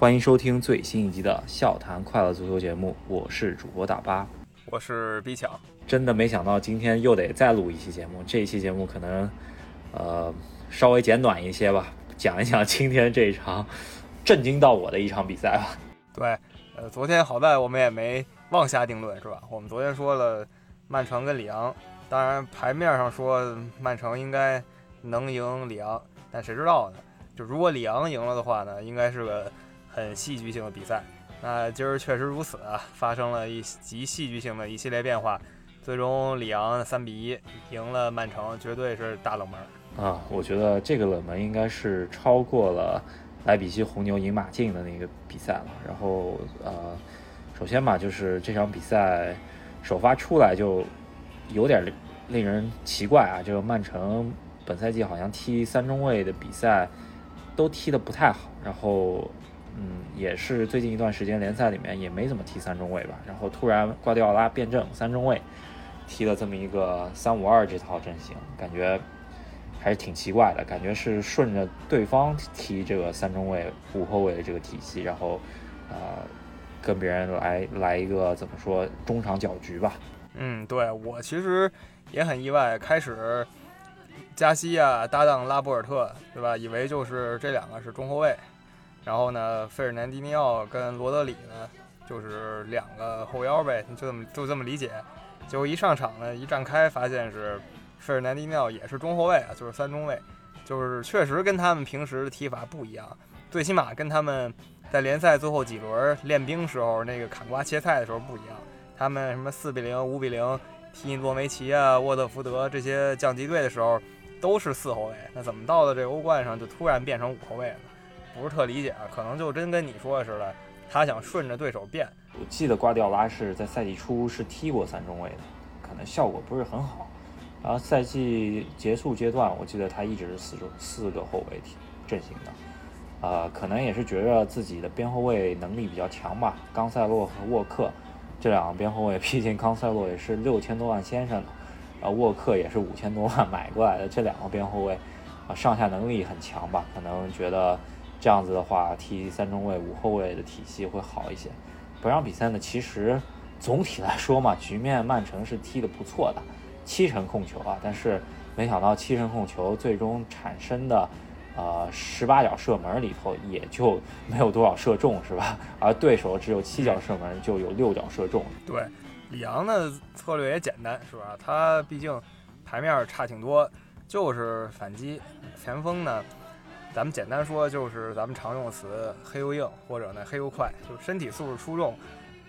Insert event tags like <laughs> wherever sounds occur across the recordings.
欢迎收听最新一集的笑谈快乐足球节目，我是主播大巴，我是 B 强。真的没想到今天又得再录一期节目，这一期节目可能呃稍微简短一些吧，讲一讲今天这一场震惊到我的一场比赛吧。对，呃，昨天好在我们也没妄下定论，是吧？我们昨天说了曼城跟里昂，当然牌面上说曼城应该能赢里昂，但谁知道呢？就如果里昂赢了的话呢，应该是个。很戏剧性的比赛，那今儿确实如此啊，发生了一极戏剧性的一系列变化，最终里昂三比一赢了曼城，绝对是大冷门啊！我觉得这个冷门应该是超过了莱比锡红牛赢马竞的那个比赛了。然后呃，首先嘛，就是这场比赛首发出来就有点令人奇怪啊，这个曼城本赛季好像踢三中卫的比赛都踢得不太好，然后。嗯，也是最近一段时间联赛里面也没怎么踢三中卫吧，然后突然瓜迪奥拉变阵三中卫，踢了这么一个三五二这套阵型，感觉还是挺奇怪的，感觉是顺着对方踢这个三中卫五后卫的这个体系，然后呃跟别人来来一个怎么说中场搅局吧。嗯，对我其实也很意外，开始加西亚搭档拉波尔特，对吧？以为就是这两个是中后卫。然后呢，费尔南迪尼奥跟罗德里呢，就是两个后腰呗，就这么就这么理解。结果一上场呢，一站开发现是费尔南迪尼奥也是中后卫啊，就是三中卫，就是确实跟他们平时的踢法不一样，最起码跟他们在联赛最后几轮练兵时候那个砍瓜切菜的时候不一样。他们什么四比零、五比零踢诺维奇啊、沃特福德这些降级队的时候都是四后卫，那怎么到了这欧冠上就突然变成五后卫了？不是特理解啊，可能就真跟你说的似的，他想顺着对手变。我记得瓜迪奥拉是在赛季初是踢过三中卫的，可能效果不是很好。然后赛季结束阶段，我记得他一直是四中四个后卫阵型的。呃，可能也是觉着自己的边后卫能力比较强吧。冈塞洛和沃克这两个边后卫，<laughs> 毕竟冈塞洛也是六千多万先生的，然后沃克也是五千多万买过来的，这两个边后卫啊上下能力很强吧？可能觉得。这样子的话，踢三中卫、五后卫的体系会好一些。本场比赛呢，其实总体来说嘛，局面曼城是踢得不错的，七成控球啊。但是没想到七成控球最终产生的，呃，十八脚射门里头也就没有多少射中，是吧？<laughs> 而对手只有七脚射门，就有六脚射中。对，里昂的策略也简单，是吧？他毕竟牌面差挺多，就是反击前锋呢。咱们简单说，就是咱们常用词“黑又硬”或者呢“黑又快”，就是身体素质出众，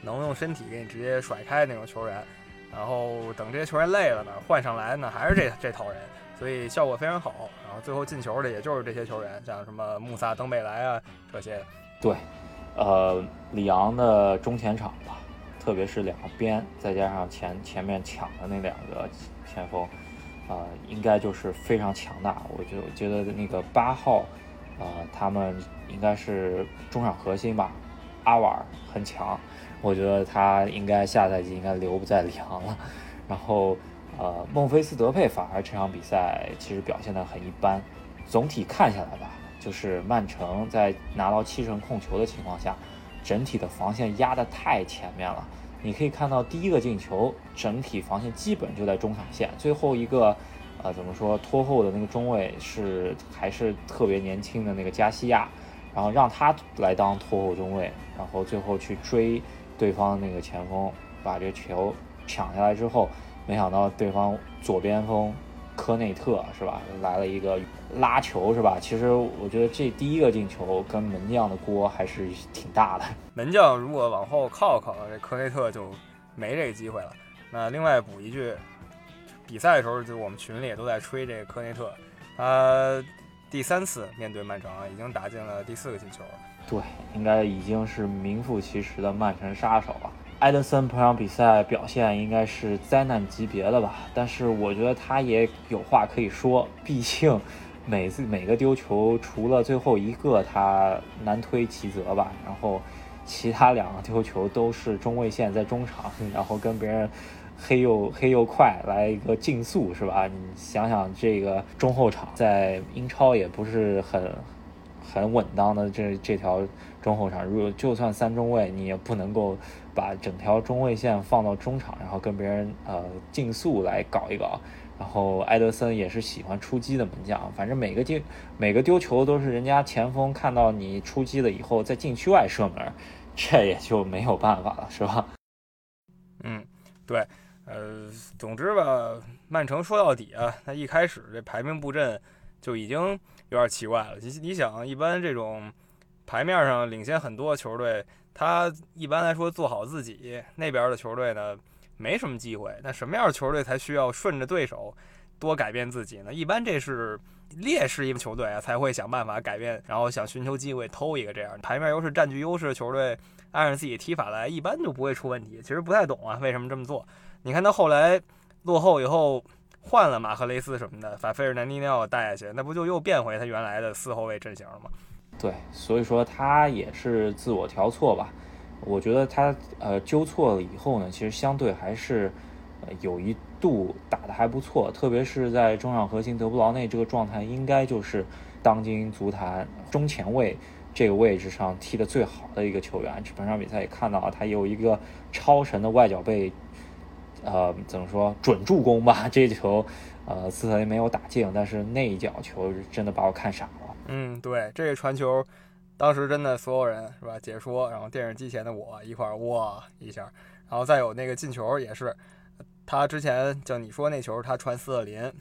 能用身体给你直接甩开那种球员。然后等这些球员累了呢，换上来呢还是这这套人，所以效果非常好。然后最后进球的也就是这些球员，像什么穆萨、登贝莱啊这些。对，呃，里昂的中前场吧，特别是两个边，再加上前前面抢的那两个前锋。呃，应该就是非常强大。我觉觉得那个八号，呃，他们应该是中场核心吧。阿瓦尔很强，我觉得他应该下赛季应该留不在里昂了。然后，呃，孟菲斯德佩反而这场比赛其实表现得很一般。总体看下来吧，就是曼城在拿到七成控球的情况下，整体的防线压得太前面了。你可以看到第一个进球，整体防线基本就在中场线。最后一个，呃，怎么说拖后的那个中卫是还是特别年轻的那个加西亚，然后让他来当拖后中卫，然后最后去追对方那个前锋，把这球抢下来之后，没想到对方左边锋。科内特是吧？来了一个拉球是吧？其实我觉得这第一个进球跟门将的锅还是挺大的。<laughs> 门将如果往后靠靠，这科内特就没这个机会了。那另外补一句，比赛的时候就我们群里也都在吹这个科内特，他第三次面对曼城已经打进了第四个进球了。对，应该已经是名副其实的曼城杀手了。埃德森本场比赛表现应该是灾难级别的吧，但是我觉得他也有话可以说，毕竟每次每个丢球，除了最后一个他难推其责吧，然后其他两个丢球都是中卫线在中场，然后跟别人黑又黑又快来一个竞速是吧？你想想这个中后场在英超也不是很很稳当的这这条中后场，如果就算三中卫，你也不能够把整条中卫线放到中场，然后跟别人呃竞速来搞一搞。然后埃德森也是喜欢出击的门将，反正每个丢每个丢球都是人家前锋看到你出击了以后，在禁区外射门，这也就没有办法了，是吧？<laughs> 嗯，对，呃，总之吧，曼城说到底啊，他一开始这排名布阵就已经有点奇怪了。你你想，一般这种牌面上领先很多球队，他一般来说做好自己那边的球队呢？没什么机会，那什么样的球队才需要顺着对手多改变自己呢？一般这是劣势一个球队啊，才会想办法改变，然后想寻求机会偷一个这样牌面优势、占据优势的球队，按照自己踢法来，一般就不会出问题。其实不太懂啊，为什么这么做？你看他后来落后以后换了马赫雷斯什么的，把费尔南迪尼奥带下去，那不就又变回他原来的四后卫阵型了吗？对，所以说他也是自我调错吧。我觉得他呃纠错了以后呢，其实相对还是呃有一度打得还不错，特别是在中场核心德布劳内这个状态，应该就是当今足坛中前卫这个位置上踢得最好的一个球员。本场比赛也看到了，他有一个超神的外脚背，呃，怎么说准助攻吧？这球呃斯特林没有打进，但是那一脚球真的把我看傻了。嗯，对，这个传球。当时真的所有人是吧？解说，然后电视机前的我一块儿哇一下，然后再有那个进球也是，他之前就你说那球他传斯特林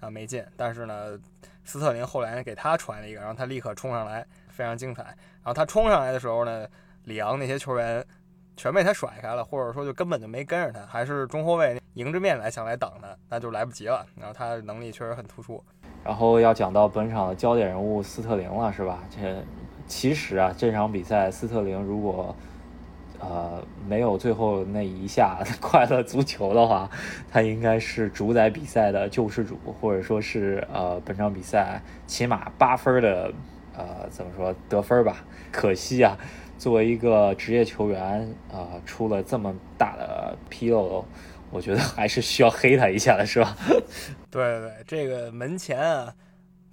啊没进，但是呢，斯特林后来给他传了一个，然后他立刻冲上来，非常精彩。然后他冲上来的时候呢，里昂那些球员全被他甩开了，或者说就根本就没跟着他，还是中后卫迎着面来想来挡他，那就来不及了。然后他能力确实很突出。然后要讲到本场的焦点人物斯特林了，是吧？这。其实啊，这场比赛斯特林如果呃没有最后那一下快乐足球的话，他应该是主宰比赛的救世主，或者说是呃本场比赛起码八分的呃怎么说得分吧？可惜啊，作为一个职业球员啊，出了这么大的纰漏，我觉得还是需要黑他一下的，是吧？<laughs> 对对对，这个门前啊。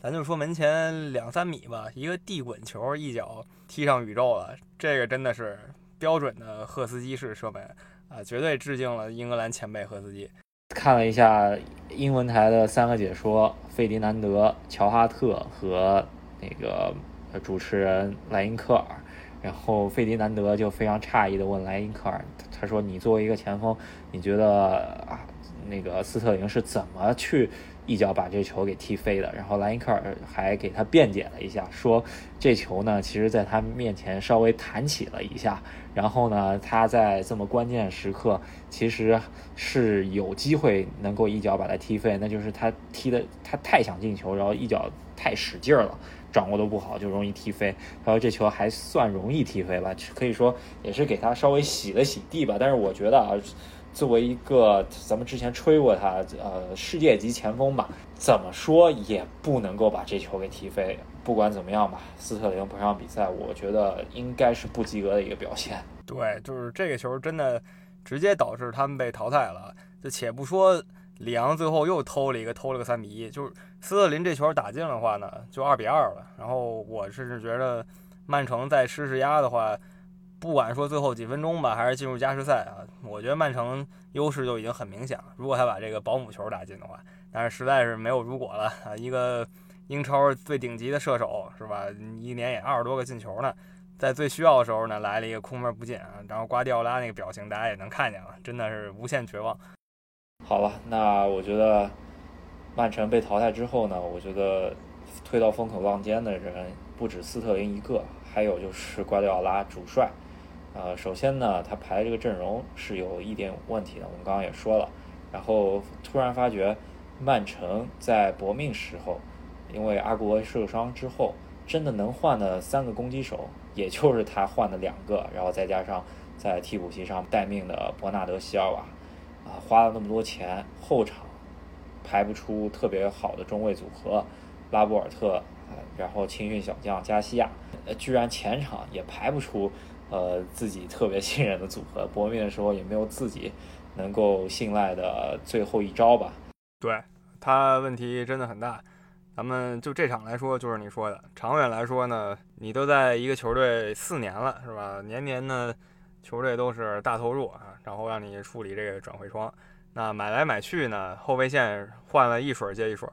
咱就说门前两三米吧，一个地滚球，一脚踢上宇宙了，这个真的是标准的赫斯基式射门啊，绝对致敬了英格兰前辈赫斯基。看了一下英文台的三个解说，费迪南德、乔哈特和那个主持人莱因克尔，然后费迪南德就非常诧异的问莱因克尔，他说：“你作为一个前锋，你觉得啊，那个斯特林是怎么去？”一脚把这球给踢飞了，然后莱因克尔还给他辩解了一下，说这球呢，其实在他面前稍微弹起了一下，然后呢，他在这么关键时刻其实是有机会能够一脚把他踢飞，那就是他踢的他太想进球，然后一脚太使劲了，掌握的不好就容易踢飞。他说这球还算容易踢飞吧，可以说也是给他稍微洗了洗地吧。但是我觉得啊。作为一个咱们之前吹过他，呃，世界级前锋吧，怎么说也不能够把这球给踢飞。不管怎么样吧，斯特林本场比赛，我觉得应该是不及格的一个表现。对，就是这个球真的直接导致他们被淘汰了。就且不说里昂最后又偷了一个，偷了个三比一，就是斯特林这球打进的话呢，就二比二了。然后我甚至觉得曼城再施施压的话。不管说最后几分钟吧，还是进入加时赛啊，我觉得曼城优势就已经很明显了。如果他把这个保姆球打进的话，但是实在是没有如果了啊！一个英超最顶级的射手是吧？一年也二十多个进球呢，在最需要的时候呢，来了一个空门不进啊！然后瓜迪奥拉那个表情大家也能看见了，真的是无限绝望。好了，那我觉得曼城被淘汰之后呢，我觉得推到风口浪尖的人不止斯特林一个，还有就是瓜迪奥拉主帅。呃，首先呢，他排这个阵容是有一点问题的，我们刚刚也说了。然后突然发觉，曼城在搏命时候，因为阿国受伤之后，真的能换的三个攻击手，也就是他换的两个，然后再加上在替补席上待命的伯纳德席尔瓦，啊，花了那么多钱，后场排不出特别好的中卫组合，拉波尔特，然后青训小将加西亚，呃，居然前场也排不出。呃，自己特别信任的组合，搏命的时候也没有自己能够信赖的最后一招吧。对他问题真的很大。咱们就这场来说，就是你说的，长远来说呢，你都在一个球队四年了，是吧？年年呢，球队都是大投入啊，然后让你处理这个转会窗。那买来买去呢，后卫线换了一水接一水，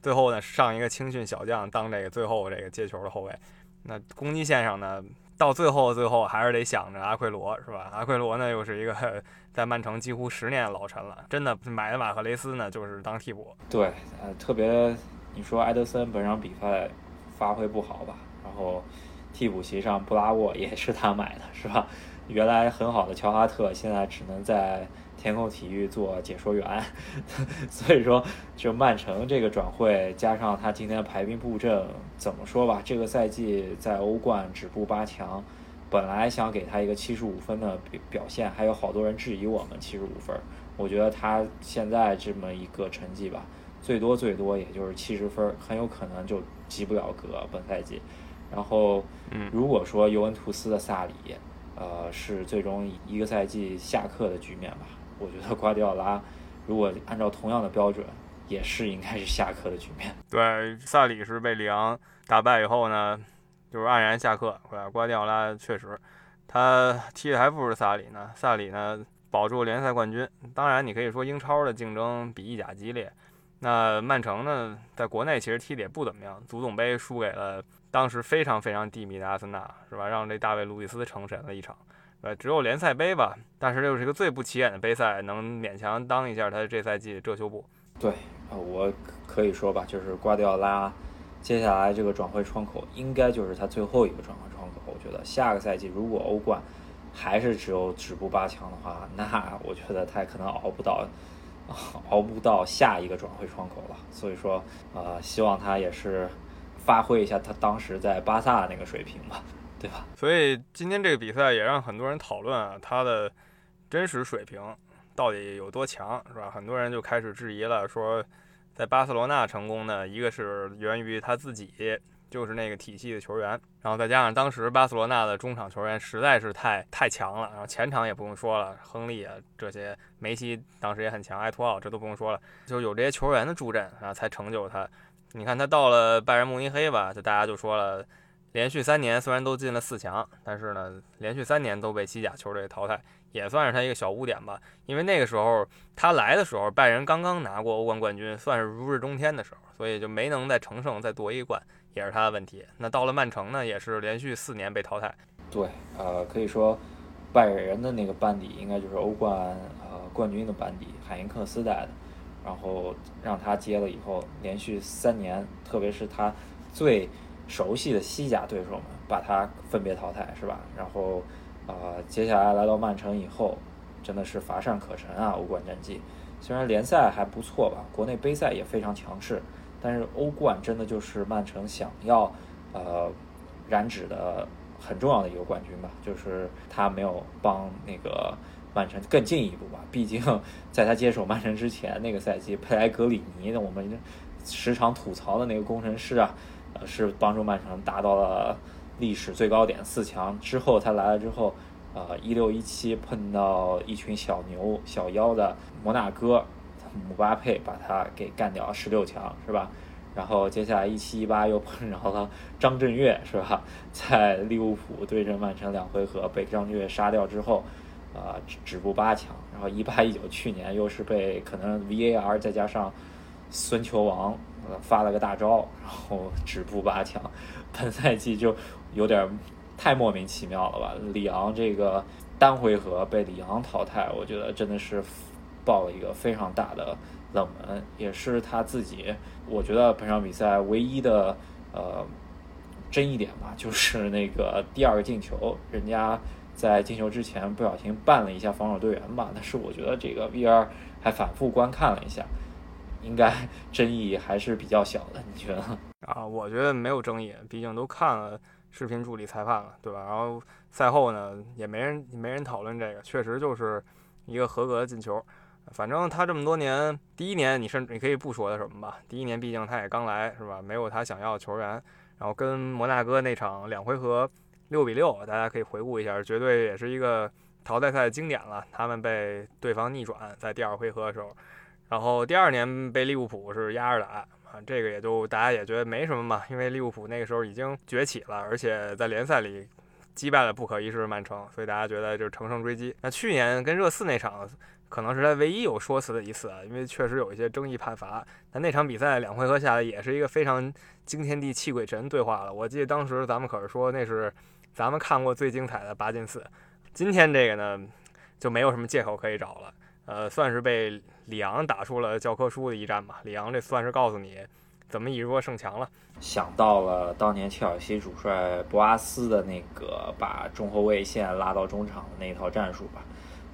最后呢上一个青训小将当这个最后这个接球的后卫。那攻击线上呢，到最后最后还是得想着阿奎罗，是吧？阿奎罗呢又是一个在曼城几乎十年老臣了，真的买的马赫雷斯呢就是当替补。对，呃，特别。你说埃德森本场比赛发挥不好吧？然后替补席上布拉沃也是他买的，是吧？原来很好的乔哈特现在只能在天空体育做解说员。<laughs> 所以说，就曼城这个转会加上他今天的排兵布阵，怎么说吧？这个赛季在欧冠止步八强，本来想给他一个七十五分的表表现，还有好多人质疑我们七十五分。我觉得他现在这么一个成绩吧。最多最多也就是七十分，很有可能就及不了格本赛季。然后，如果说尤文图斯的萨里，呃，是最终一个赛季下课的局面吧，我觉得瓜迪奥拉如果按照同样的标准，也是应该是下课的局面。对，萨里是被里昂打败以后呢，就是黯然下课。瓜迪奥拉确实，他踢的还不如萨里呢。萨里呢，保住联赛冠军。当然，你可以说英超的竞争比意甲激烈。那曼城呢，在国内其实踢的也不怎么样，足总杯输给了当时非常非常低迷的阿森纳，是吧？让这大卫·路易斯成神了一场。呃，只有联赛杯吧，但是又是一个最不起眼的杯赛，能勉强当一下他这赛季遮羞布。对，啊，我可以说吧，就是瓜迪奥拉接下来这个转会窗口应该就是他最后一个转会窗口。我觉得下个赛季如果欧冠还是只有止步八强的话，那我觉得他可能熬不到。<laughs> 熬不到下一个转会窗口了，所以说，呃，希望他也是发挥一下他当时在巴萨那个水平吧，所以今天这个比赛也让很多人讨论啊，他的真实水平到底有多强，是吧？很多人就开始质疑了，说在巴塞罗那成功呢，一个是源于他自己。就是那个体系的球员，然后再加上当时巴塞罗那的中场球员实在是太太强了，然后前场也不用说了，亨利啊这些，梅西当时也很强，埃托奥这都不用说了，就有这些球员的助阵啊，才成就他。你看他到了拜仁慕尼黑吧，就大家就说了，连续三年虽然都进了四强，但是呢，连续三年都被西甲球队淘汰，也算是他一个小污点吧。因为那个时候他来的时候，拜仁刚刚拿过欧冠冠军，算是如日中天的时候，所以就没能再乘胜再夺一冠。也是他的问题。那到了曼城呢，也是连续四年被淘汰。对，呃，可以说拜仁的那个班底应该就是欧冠呃冠军的班底，海因克斯带的。然后让他接了以后，连续三年，特别是他最熟悉的西甲对手们，把他分别淘汰，是吧？然后呃，接下来来到曼城以后，真的是乏善可陈啊！欧冠战绩虽然联赛还不错吧，国内杯赛也非常强势。但是欧冠真的就是曼城想要，呃，染指的很重要的一个冠军吧，就是他没有帮那个曼城更进一步吧。毕竟在他接手曼城之前那个赛季，佩莱格里尼，我们时常吐槽的那个工程师啊，呃，是帮助曼城达到了历史最高点四强。之后他来了之后，呃，一六一七碰到一群小牛小妖的摩纳哥。姆巴佩把他给干掉十六强是吧？然后接下来一七一八又碰着了张震岳是吧？在利物浦对阵曼城两回合被张震岳杀掉之后，啊止步八强。然后一八一九去年又是被可能 VAR 再加上孙球王发了个大招，然后止步八强。本赛季就有点太莫名其妙了吧？里昂这个单回合被里昂淘汰，我觉得真的是。爆了一个非常大的冷门，也是他自己，我觉得本场比赛唯一的呃争议点吧，<laughs> 就是那个第二个进球，人家在进球之前不小心绊了一下防守队员吧。但是我觉得这个 VR 还反复观看了一下，应该争议还是比较小的，你觉得？啊，我觉得没有争议，毕竟都看了视频助理裁判了，对吧？然后赛后呢，也没人没人讨论这个，确实就是一个合格的进球。反正他这么多年，第一年你甚至你可以不说他什么吧。第一年毕竟他也刚来，是吧？没有他想要的球员。然后跟摩纳哥那场两回合六比六，大家可以回顾一下，绝对也是一个淘汰赛经典了。他们被对方逆转在第二回合的时候，然后第二年被利物浦是压着打，啊，这个也就大家也觉得没什么嘛，因为利物浦那个时候已经崛起了，而且在联赛里击败了不可一世的曼城，所以大家觉得就是乘胜追击。那去年跟热刺那场，可能是他唯一有说辞的一次啊，因为确实有一些争议判罚。但那场比赛两回合下来，也是一个非常惊天地泣鬼神对话了。我记得当时咱们可是说那是咱们看过最精彩的八进四。今天这个呢，就没有什么借口可以找了。呃，算是被里昂打出了教科书的一战吧。里昂这算是告诉你怎么以弱胜强了。想到了当年切尔西主帅博阿斯的那个把中后卫线拉到中场的那一套战术吧。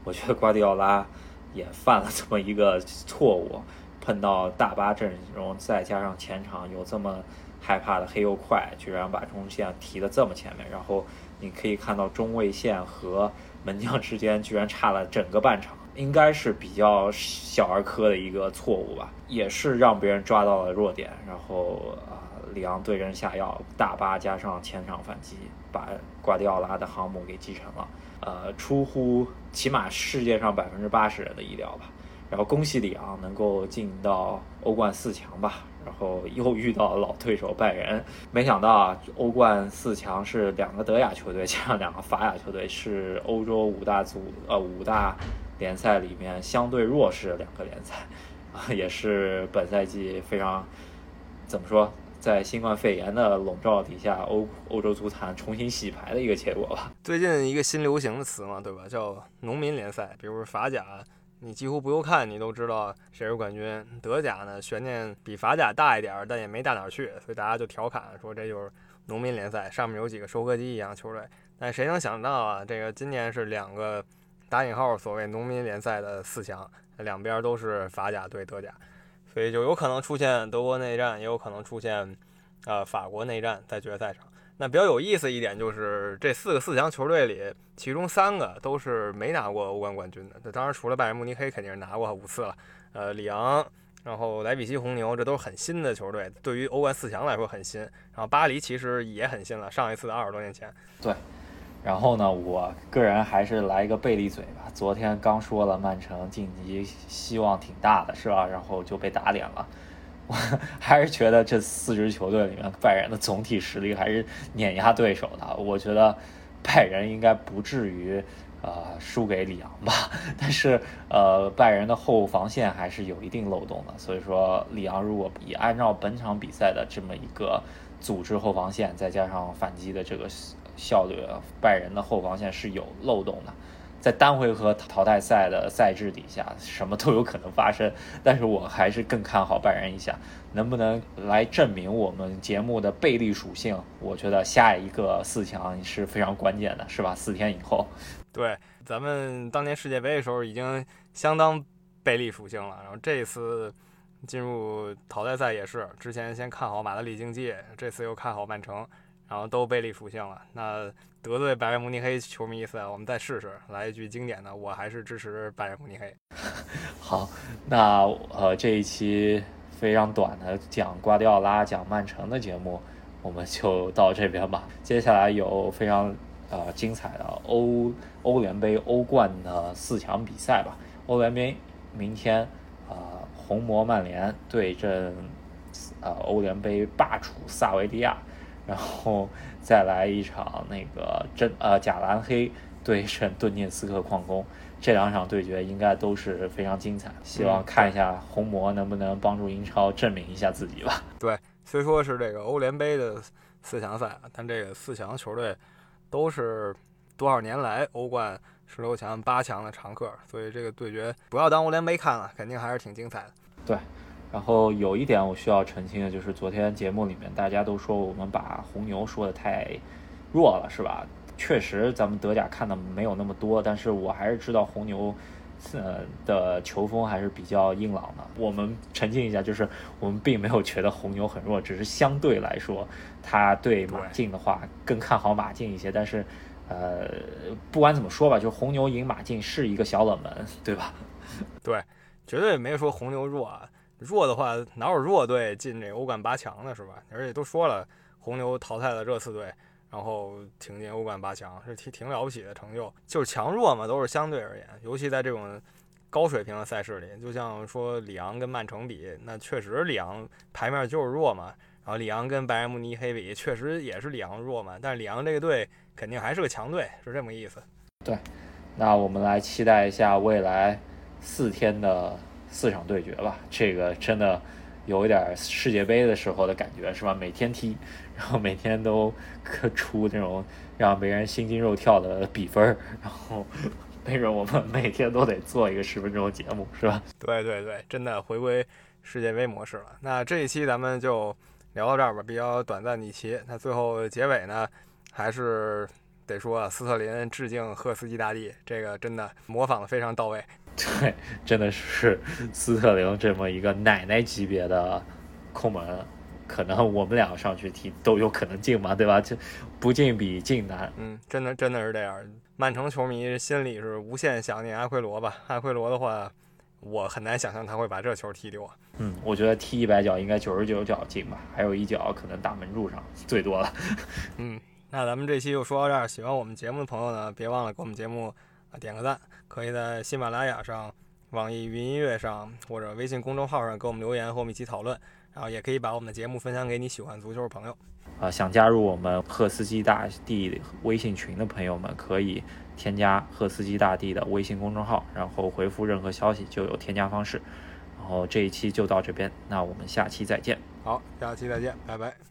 我觉得瓜迪奥拉也犯了这么一个错误，碰到大巴阵容，再加上前场有这么害怕的黑又快，居然把中线提得这么前面。然后你可以看到中卫线和门将之间居然差了整个半场。应该是比较小儿科的一个错误吧，也是让别人抓到了弱点，然后啊，里昂对症下药，大巴加上前场反击，把瓜迪奥拉的航母给击沉了，呃，出乎起码世界上百分之八十人的意料吧。然后恭喜里昂能够进到欧冠四强吧，然后又遇到老对手拜仁，没想到啊，欧冠四强是两个德甲球队加上两个法甲球队，是欧洲五大组呃五大。联赛里面相对弱势的两个联赛，<laughs> 啊，也是本赛季非常怎么说，在新冠肺炎的笼罩底下，欧欧洲足坛重新洗牌的一个结果吧。最近一个新流行的词嘛，对吧？叫农民联赛。比如法甲，你几乎不用看，你都知道谁是冠军。德甲呢，悬念比法甲大一点，但也没大哪儿去，所以大家就调侃说这就是农民联赛，上面有几个收割机一样球队。但谁能想到啊，这个今年是两个。打引号所谓农民联赛的四强，两边都是法甲对德甲，所以就有可能出现德国内战，也有可能出现，呃法国内战在决赛上。那比较有意思一点就是这四个四强球队里，其中三个都是没拿过欧冠冠军的。那当然除了拜仁慕尼黑肯定是拿过五次了，呃里昂，然后莱比锡红牛，这都是很新的球队，对于欧冠四强来说很新。然后巴黎其实也很新了，上一次二十多年前。对。然后呢，我个人还是来一个贝利嘴吧。昨天刚说了曼城晋级希望挺大的，是吧？然后就被打脸了。我 <laughs> 还是觉得这四支球队里面，拜仁的总体实力还是碾压对手的。我觉得拜仁应该不至于呃输给里昂吧。<laughs> 但是呃，拜仁的后防线还是有一定漏洞的。所以说，里昂如果以按照本场比赛的这么一个组织后防线，再加上反击的这个。效率，拜仁的后防线是有漏洞的，在单回合淘汰赛的赛制底下，什么都有可能发生。但是我还是更看好拜仁一下，能不能来证明我们节目的背力属性？我觉得下一个四强是非常关键的，是吧？四天以后，<laughs> 对，咱们当年世界杯的时候已经相当背力属性了，然后这次进入淘汰赛也是，之前先看好马德里竞技，这次又看好曼城。然后都贝利属性了，那得罪拜仁慕尼黑球迷一次，我们再试试，来一句经典的，我还是支持拜仁慕尼黑。<laughs> 好，那呃这一期非常短的讲瓜迪奥拉、讲曼城的节目，我们就到这边吧。接下来有非常呃精彩的欧欧联杯、欧冠的四强比赛吧。欧联杯明天啊，红魔曼联对阵呃欧联杯霸主萨维迪亚。然后再来一场那个真呃假蓝黑对阵顿涅斯克矿工，这两场对决应该都是非常精彩。希望看一下红魔能不能帮助英超证明一下自己吧。<laughs> 对，虽说是这个欧联杯的四强赛，但这个四强球队都是多少年来欧冠十六强、八强的常客，所以这个对决不要当欧联杯看了，肯定还是挺精彩的。对。然后有一点我需要澄清的就是，昨天节目里面大家都说我们把红牛说的太弱了，是吧？确实，咱们德甲看的没有那么多，但是我还是知道红牛呃的球风还是比较硬朗的。我们澄清一下，就是我们并没有觉得红牛很弱，只是相对来说，他对马竞的话更看好马竞一些。但是，呃，不管怎么说吧，就红牛赢马竞是一个小冷门，对吧？<laughs> 对，绝对没说红牛弱啊。弱的话，哪有弱队进这欧冠八强的，是吧？而且都说了，红牛淘汰了热刺队，然后挺进欧冠八强，是挺挺了不起的成就。就是强弱嘛，都是相对而言。尤其在这种高水平的赛事里，就像说里昂跟曼城比，那确实里昂牌面就是弱嘛。然后里昂跟拜仁慕尼黑比，确实也是里昂弱嘛。但是里昂这个队肯定还是个强队，是这么个意思。对，那我们来期待一下未来四天的四场对决吧。这个真的有一点世界杯的时候的感觉，是吧？每天踢，然后每天都出那种让别人心惊肉跳的比分，然后。那着我们每天都得做一个十分钟节目，是吧？对对对，真的回归世界杯模式了。那这一期咱们就聊到这儿吧，比较短暂的一期。那最后结尾呢，还是得说斯特林致敬赫斯基大帝，这个真的模仿的非常到位。<laughs> 对，真的是斯特林这么一个奶奶级别的空门，可能我们两个上去踢都有可能进嘛，对吧？就不进比进难。嗯，真的真的是这样。曼城球迷心里是无限想念阿奎罗吧？阿奎罗的话，我很难想象他会把这球踢丢。嗯，我觉得踢一百脚应该九十九脚进吧，还有一脚可能打门柱上最多了。<laughs> 嗯，那咱们这期就说到这儿。喜欢我们节目的朋友呢，别忘了给我们节目啊点个赞，可以在喜马拉雅上、网易云音乐上或者微信公众号上给我们留言，和我们一起讨论。然后也可以把我们的节目分享给你喜欢足球的朋友。啊，想加入我们赫斯基大帝微信群的朋友们，可以添加赫斯基大帝的微信公众号，然后回复任何消息就有添加方式。然后这一期就到这边，那我们下期再见。好，下期再见，拜拜。